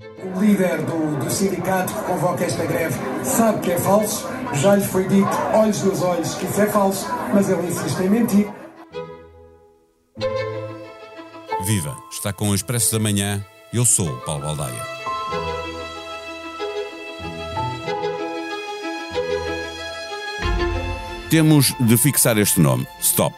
O líder do, do sindicato que convoca esta greve sabe que é falso, já lhe foi dito, olhos nos olhos, que isso é falso, mas ele insiste em mentir. Viva! Está com o Expresso da Manhã. Eu sou o Paulo Baldaia. Temos de fixar este nome, Stop.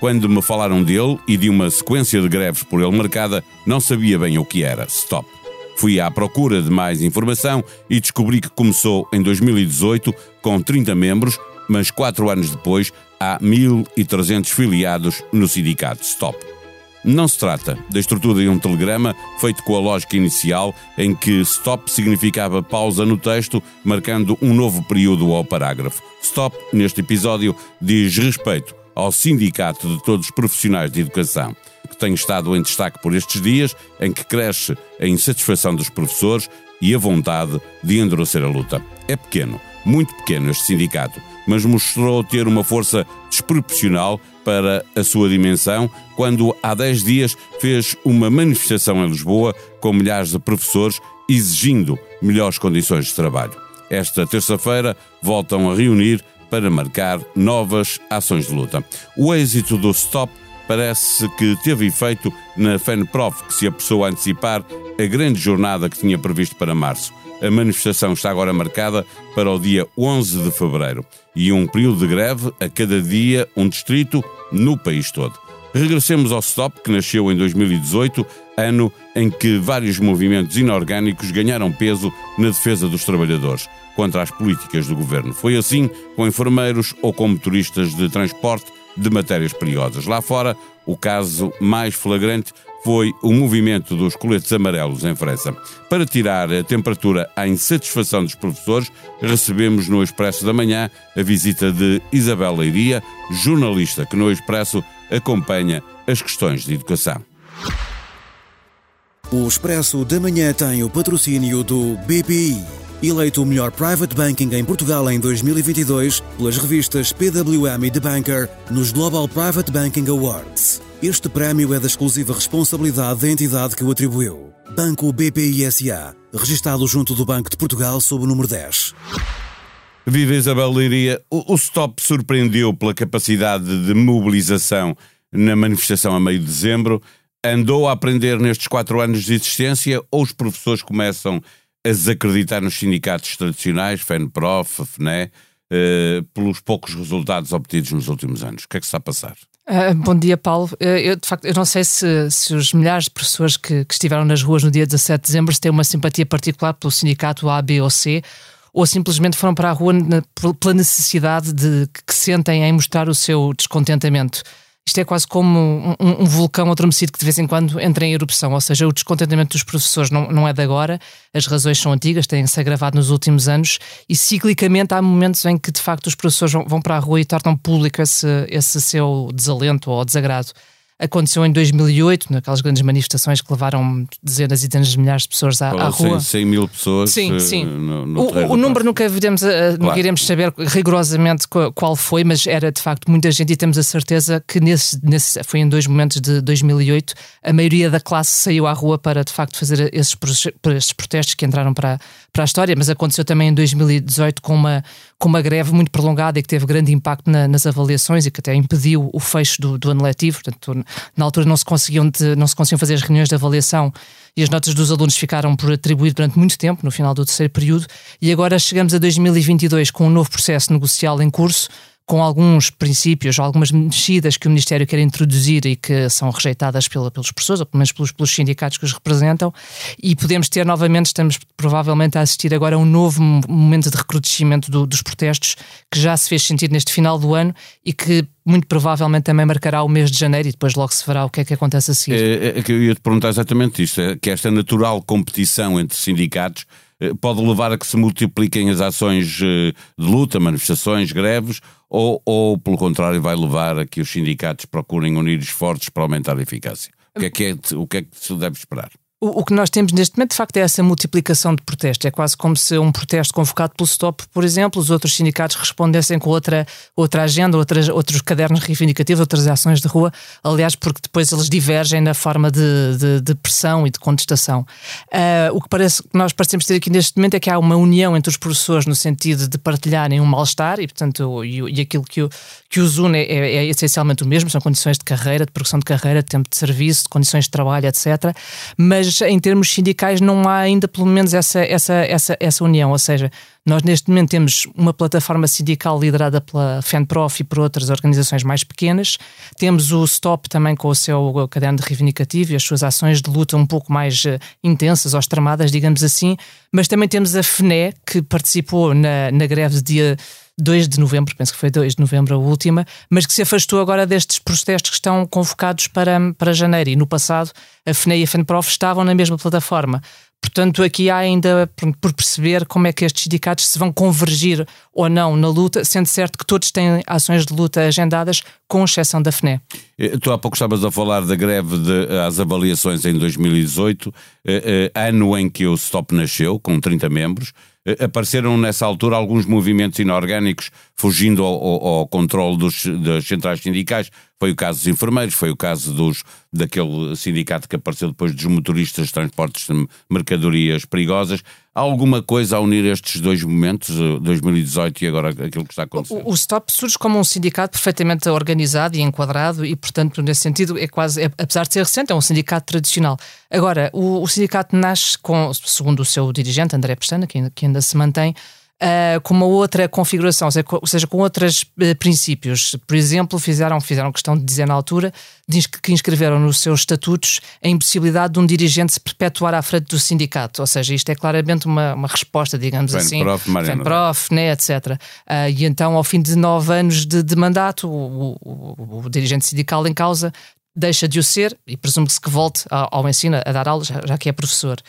Quando me falaram dele e de uma sequência de greves por ele marcada, não sabia bem o que era, Stop. Fui à procura de mais informação e descobri que começou em 2018 com 30 membros, mas quatro anos depois há 1.300 filiados no sindicato Stop. Não se trata da estrutura de um telegrama feito com a lógica inicial em que stop significava pausa no texto, marcando um novo período ao parágrafo. Stop, neste episódio, diz respeito ao Sindicato de Todos os Profissionais de Educação, tem estado em destaque por estes dias, em que cresce a insatisfação dos professores e a vontade de endurecer a luta. É pequeno, muito pequeno este sindicato, mas mostrou ter uma força desproporcional para a sua dimensão quando há 10 dias fez uma manifestação em Lisboa com milhares de professores exigindo melhores condições de trabalho. Esta terça-feira voltam a reunir para marcar novas ações de luta. O êxito do Stop parece que teve efeito na FENPROF, que se apressou a antecipar a grande jornada que tinha previsto para março. A manifestação está agora marcada para o dia 11 de fevereiro e um período de greve a cada dia, um distrito no país todo. Regressemos ao Stop, que nasceu em 2018, ano em que vários movimentos inorgânicos ganharam peso na defesa dos trabalhadores contra as políticas do governo. Foi assim com enfermeiros ou com motoristas de transporte de matérias perigosas. Lá fora, o caso mais flagrante foi o movimento dos coletes amarelos em França. Para tirar a temperatura à insatisfação dos professores, recebemos no Expresso da Manhã a visita de Isabel Leiria, jornalista que no Expresso acompanha as questões de educação. O Expresso da Manhã tem o patrocínio do BPI. Eleito o melhor private banking em Portugal em 2022 pelas revistas PWM e The Banker nos Global Private Banking Awards. Este prémio é da exclusiva responsabilidade da entidade que o atribuiu. Banco BPI SA, registado junto do Banco de Portugal sob o número 10. Viva Isabel Leiria, o, o Stop surpreendeu pela capacidade de mobilização na manifestação a meio de dezembro. Andou a aprender nestes quatro anos de existência ou os professores começam a desacreditar nos sindicatos tradicionais, FENPROF, FNE, eh, pelos poucos resultados obtidos nos últimos anos? O que é que se está a passar? Uh, bom dia, Paulo. Uh, eu, de facto, eu não sei se, se os milhares de pessoas que, que, estiveram nas ruas no dia 17 de dezembro têm uma simpatia particular pelo sindicato A, B ou C, ou simplesmente foram para a rua na, pela necessidade de que sentem em mostrar o seu descontentamento. Isto é quase como um, um, vulcão adormecido que de vez em quando entra em erupção, ou seja, o descontentamento dos professores não, não é de agora, as razões são antigas, têm-se agravado nos últimos anos e ciclicamente há momentos em que de facto os professores vão, vão para a rua e tornam público esse, esse seu desalento ou desagrado. Aconteceu em 2008, naquelas grandes manifestações que levaram dezenas e dezenas de milhares de pessoas à, à rua. 100 mil pessoas. Sim, uh, sim. No, no o, o número nunca iremos, uh, claro. iremos saber rigorosamente qual foi, mas era de facto muita gente e temos a certeza que nesse, nesse foi em dois momentos de 2008 a maioria da classe saiu à rua para de facto fazer esses, esses protestos que entraram para, para a história, mas aconteceu também em 2018 com uma, com uma greve muito prolongada e que teve grande impacto na, nas avaliações e que até impediu o fecho do, do ano letivo. Portanto, na altura não se, conseguiam de, não se conseguiam fazer as reuniões de avaliação e as notas dos alunos ficaram por atribuir durante muito tempo, no final do terceiro período, e agora chegamos a 2022 com um novo processo negocial em curso, com alguns princípios, algumas mexidas que o Ministério quer introduzir e que são rejeitadas pela, pelos professores, ou pelo menos pelos, pelos, sindicatos que os representam, e podemos ter novamente, estamos provavelmente a assistir agora a um novo momento de recrudescimento do, dos protestos, que já se fez sentir neste final do ano e que muito provavelmente também marcará o mês de janeiro e depois logo se verá o que é que acontece a seguir. É, é que eu ia te perguntar exatamente isso, é que esta natural competição entre sindicatos pode levar a que se multipliquem as ações eh, de luta, manifestações, greves, ou, ou pelo contrário, vai levar a que os sindicatos procurem unir esforços para aumentar a eficácia? O que é que, é, o que, é que se deve esperar? O, o, que nós temos neste momento, de facto, é essa multiplicação de protestos. É quase como se um protesto convocado pelo STOP, por exemplo, os outros sindicatos respondessem com outra, outra agenda, outras, outros cadernos reivindicativos, outras ações de rua. Aliás, porque depois eles divergem na forma de, de, de pressão e de contestação. Uh, o que parece que nós parecemos ter aqui neste momento é que há uma união entre os professores no sentido de partilharem um mal-estar e, portanto, e, e, aquilo que, o, que os une é, é, é essencialmente o mesmo, são condições de carreira, de progressão de carreira, de tempo de serviço, de condições de trabalho, etc. Mas mas em termos sindicais não há ainda pelo menos essa, essa, essa, essa união, ou seja, nós neste momento temos uma plataforma sindical liderada pela FENPROF e por outras organizações mais pequenas, temos o STOP também com o seu caderno de reivindicativo e as suas ações de luta um pouco mais uh, intensas ou extremadas, digamos assim, mas também temos a FNE que participou na, na greve de dia 2 de novembro, penso que foi 2 de novembro a última, mas que se afastou agora destes protestos que estão convocados para, para janeiro. E no passado, a FNE e a FENPROF estavam na mesma plataforma. Portanto, aqui há ainda por perceber como é que estes sindicatos se vão convergir ou não na luta, sendo certo que todos têm ações de luta agendadas, com exceção da FNE. Eh, tu há pouco estavas a falar da greve às avaliações em 2018, eh, eh, ano em que o STOP nasceu, com 30 membros. Eh, apareceram nessa altura alguns movimentos inorgânicos fugindo ao, ao, ao controle das centrais sindicais. Foi o caso dos enfermeiros, foi o caso dos, daquele sindicato que apareceu depois dos motoristas de transportes de mercadorias perigosas. Há alguma coisa a unir estes dois momentos, 2018 eh, e agora aquilo que está acontecendo? O, o STOP surge como um sindicato perfeitamente organizado e enquadrado e, portanto, nesse sentido, é quase, é, apesar de ser recente, é um sindicato tradicional. Agora, o, o sindicato nasce com, segundo o seu dirigente, André Pestana, que, que ainda se mantém, uh, com uma outra configuração, ou seja, com outros uh, princípios. Por exemplo, fizeram, fizeram questão de dizer na altura que inscreveram nos seus estatutos a impossibilidade de um dirigente se perpetuar à frente do sindicato. Ou seja, isto é claramente uma, uma resposta, digamos Bem, assim. Prof, Mariana. prof, né, etc. Uh, e então, ao fim de nove anos de, de mandato, o, o, o, o dirigente sindical em causa deixa de o ser e presume-se que volte ao, ao ensino a dar aulas, já, já que é professor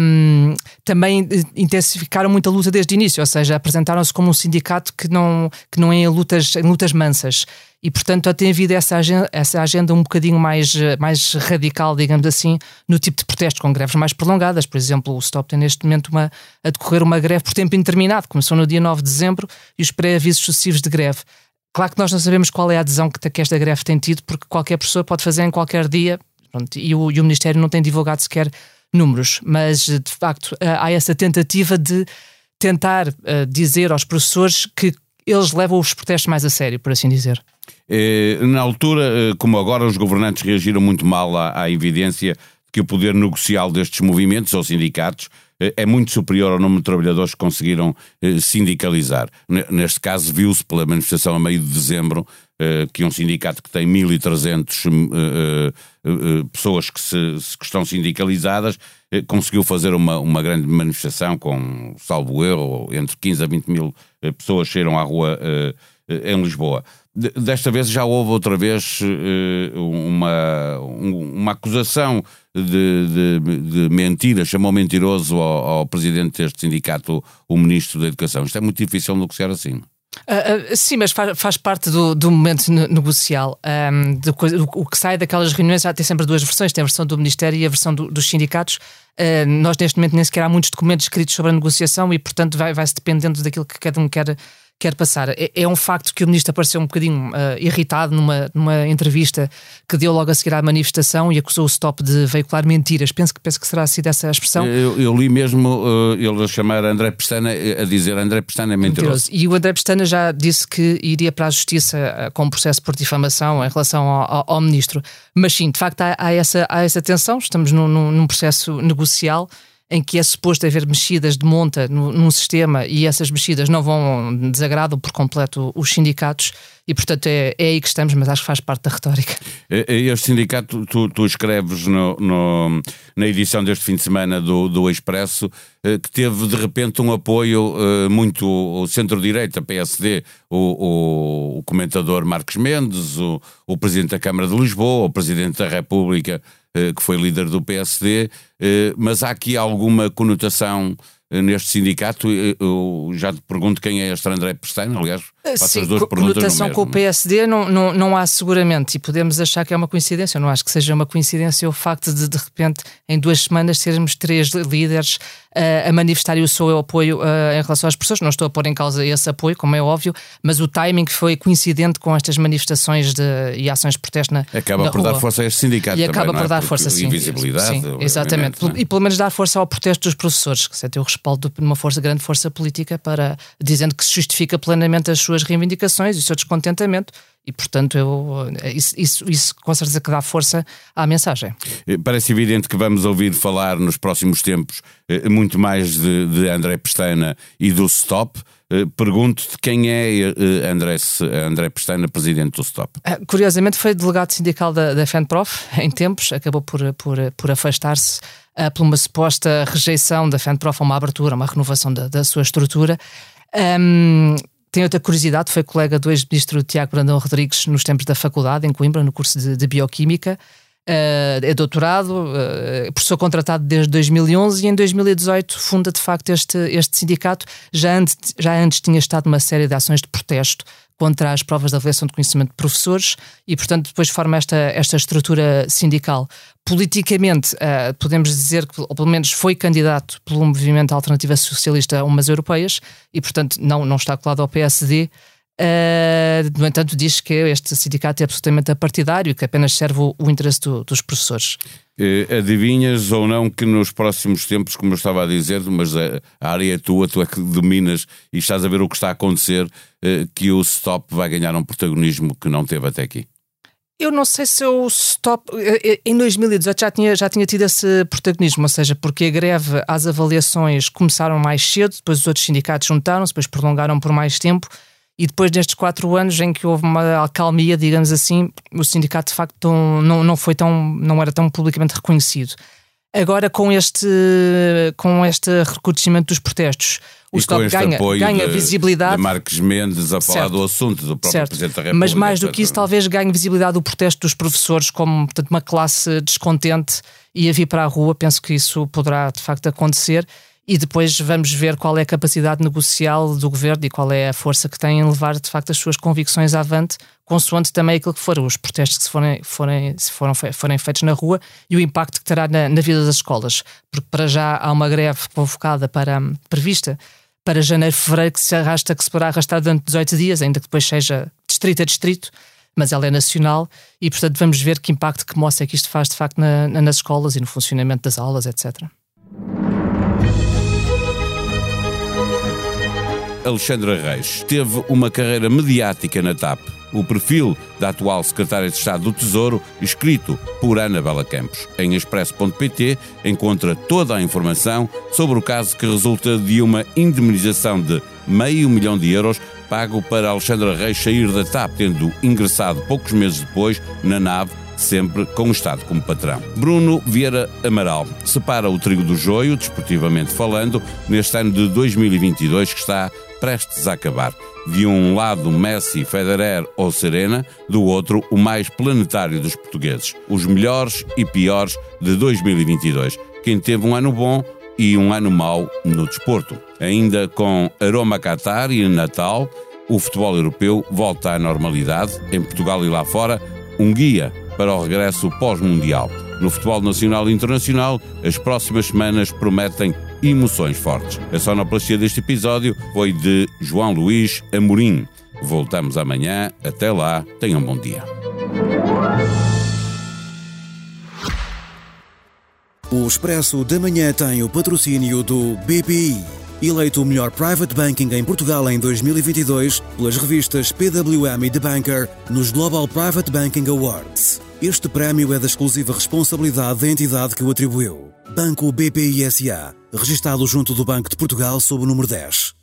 um, também intensificaram muito a luta desde o início, ou seja, apresentaram-se como um sindicato que não, que não é em lutas, em lutas mansas. E, portanto, tem havido essa agenda, essa agenda um bocadinho mais, mais radical, digamos assim, no tipo de protestos, com greves mais prolongadas. Por exemplo, o Stop tem neste momento uma, a decorrer uma greve por tempo indeterminado. Começou no dia 9 de dezembro e os pré-avisos sucessivos de greve. Claro que nós não sabemos qual é a adesão que, que esta greve tem tido, porque qualquer pessoa pode fazer em qualquer dia, pronto, e, o, e o Ministério não tem divulgado sequer números, mas de facto eh, há essa tentativa de tentar uh, dizer aos professores que eles levam os protestos mais a sério, por assim dizer. Eh, na altura, como agora, os governantes reagiram muito mal à, à evidência de que o poder negocial destes movimentos ou sindicatos é muito superior ao número de trabalhadores que conseguiram sindicalizar. Neste caso, viu-se pela manifestação a meio de dezembro eh, que um sindicato que tem 1.300 uh, uh, pessoas que, se, que, estão sindicalizadas eh, conseguiu fazer uma, uma grande manifestação com, salvo erro, entre 15 a 20 mil eh, pessoas saíram à rua em Lisboa. Desta vez já houve outra vez uma, uma acusação de, de, de mentira, chamou mentiroso ao, ao presidente deste sindicato, o ministro da Educação. Isto é muito difícil negociar assim. Uh, uh, sim, mas faz, faz parte do, do momento negocial. Um, do, o que sai daquelas reuniões já tem sempre duas versões: tem a versão do Ministério e a versão do, dos sindicatos. Uh, nós, neste momento, nem sequer há muitos documentos escritos sobre a negociação e, portanto, vai-se vai dependendo daquilo que cada um quer quer passar. É, é, um facto que o ministro apareceu um bocadinho uh, irritado numa, numa entrevista que deu logo a seguir à manifestação e acusou o Stop de veicular mentiras. Penso que, penso que será sido essa a expressão. Eu, eu li mesmo uh, ele a chamar André Pestana, a dizer André Pestana é mentiroso. mentiroso. E o André Pestana já disse que iria para a justiça uh, com um processo por difamação em relação ao, ao, ao ministro. Mas sim, de facto há, há, essa, há essa tensão, estamos num, num processo negocial em que é suposto haver mexidas de monta no, num sistema e essas mexidas não vão desagradam por completo os sindicatos e portanto é, é aí que estamos, mas acho que faz parte da retórica. Este sindicato, tu, tu escreves no, no, na edição deste fim de semana do, do Expresso eh, que teve de repente um apoio uh, muito centro-direita, PSD, o, o, o, comentador Marcos Mendes, o, o Presidente da Câmara de Lisboa, o Presidente da República, uh, que foi líder do PSD, mas há aqui alguma conotação neste sindicato. Eu já te pergunto quem é este André Pestana, aliás, faço Sim, as duas perguntas conotação com o PSD não, não, não há seguramente, e podemos achar que é uma coincidência. Eu não acho que seja uma coincidência o facto de, de repente, em duas semanas, termos três líderes uh, a manifestar o seu apoio uh, em relação às pessoas. Não estou a pôr em causa esse apoio, como é óbvio, mas o timing foi coincidente com estas manifestações de, e ações de protesto na Acaba na por rua. dar força a este sindicato. E acaba também, por é? dar força, sim. Invisibilidade. sim exatamente. É? E pelo menos dar força ao protesto dos professores, que se tem o respaldo de uma força, grande força política, para dizendo que se justifica plenamente as suas reivindicações e o seu descontentamento. E, portanto, eu, isso, isso, isso com certeza que dá força à mensagem. Eh, parece evidente que vamos ouvir falar nos próximos tempos eh, muito mais de, de André Pestana e do Stop. Eh, pergunto-te quem é André, André Pestana, presidente do Stop. Ah, curiosamente, foi delegado sindical da, da FENPROF em tempos, acabou por, por, por afastar-se uh, por uma suposta rejeição da FENPROF a uma abertura, uma renovação da, da sua estrutura. Um, tem outra curiosidade, foi colega do ex-ministro Tiago Brandão Rodrigues nos tempos da faculdade, em Coimbra, no curso de, de Bioquímica. Uh, é doutorado, uh, professor contratado desde 2011 e em 2018 funda de facto este, este sindicato. Já antes, já antes tinha estado numa série de ações de protesto contra as provas de avaliação de conhecimento de professores e, portanto, depois forma esta, esta estrutura sindical. Politicamente, uh, podemos dizer que, ou pelo menos, foi candidato pelo movimento Alternativa Socialista a umas europeias e, portanto, não, não está colado ao PSD. Uh, no entanto, diz que este sindicato é absolutamente apartidário e que apenas serve o, o interesse do, dos professores. Uh, adivinhas ou não que nos próximos tempos, como eu estava a dizer, mas a, a área é tua, tu é que dominas e estás a ver o que está a acontecer, uh, que o stop vai ganhar um protagonismo que não teve até aqui? Eu não sei se o stop. Em 2018 já tinha, já tinha tido esse protagonismo, ou seja, porque a greve, as avaliações começaram mais cedo, depois os outros sindicatos juntaram-se, depois prolongaram por mais tempo e depois destes quatro anos em que houve uma acalmia, digamos assim, o sindicato de facto não, não foi tão, não era tão publicamente reconhecido. Agora com este, com este recrudescimento dos protestos, o e Stop ganha, ganha de, visibilidade. De Marques Mendes a falar certo. do assunto, do próprio certo. Presidente da República. Mas mais do que isso, talvez ganhe visibilidade do protesto dos professores como portanto, uma classe descontente e a vir para a rua. Penso que isso poderá de facto acontecer e depois vamos ver qual é a capacidade negocial do governo e qual é a força que tem em levar de facto as suas convicções avante, consoante também aquilo que foram os protestos que se forem, forem, se foram, forem feitos na rua e o impacto que terá na, na vida das escolas. Porque para já há uma greve convocada para prevista para janeiro, fevereiro, que se arrasta, que se poderá arrastar durante 18 dias, ainda que depois seja distrito a distrito, mas ela é nacional e, portanto, vamos ver que impacto, que mostra que isto faz de facto na, nas escolas e no funcionamento das aulas, etc. Alexandra Reis teve uma carreira mediática na TAP. O perfil da atual secretária de Estado do Tesouro, escrito por Ana Bela Campos. Em expresso.pt encontra toda a informação sobre o caso que resulta de uma indemnização de meio milhão de euros pago para Alexandra Reis sair da TAP, tendo ingressado poucos meses depois na nave sempre com o Estado como patrão. Bruno Vieira Amaral separa o trigo do joio, desportivamente falando, neste ano de 2022 que está prestes a acabar. De um lado, Messi, Federer ou Serena, do outro, o mais planetário dos portugueses. Os melhores e piores de 2022. Quem teve um ano bom e um ano mau no desporto. Ainda com aroma Qatar e Natal, o futebol europeu volta à normalidade. Em Portugal e lá fora, um guia para o regresso pós-mundial. No futebol nacional e internacional, as próximas semanas prometem emoções fortes. A sonoplastia deste episódio foi de João Luís Amorim. Voltamos amanhã. Até lá, tenham um bom dia. O Expresso da Manhã tem o patrocínio do BPI. Eleito o melhor private banking em Portugal em 2022 pelas revistas PWM e The Banker nos Global Private Banking Awards. Este prémio é da exclusiva responsabilidade da entidade que o atribuiu. Banco BPI SA, registado junto do Banco de Portugal sob o número 10.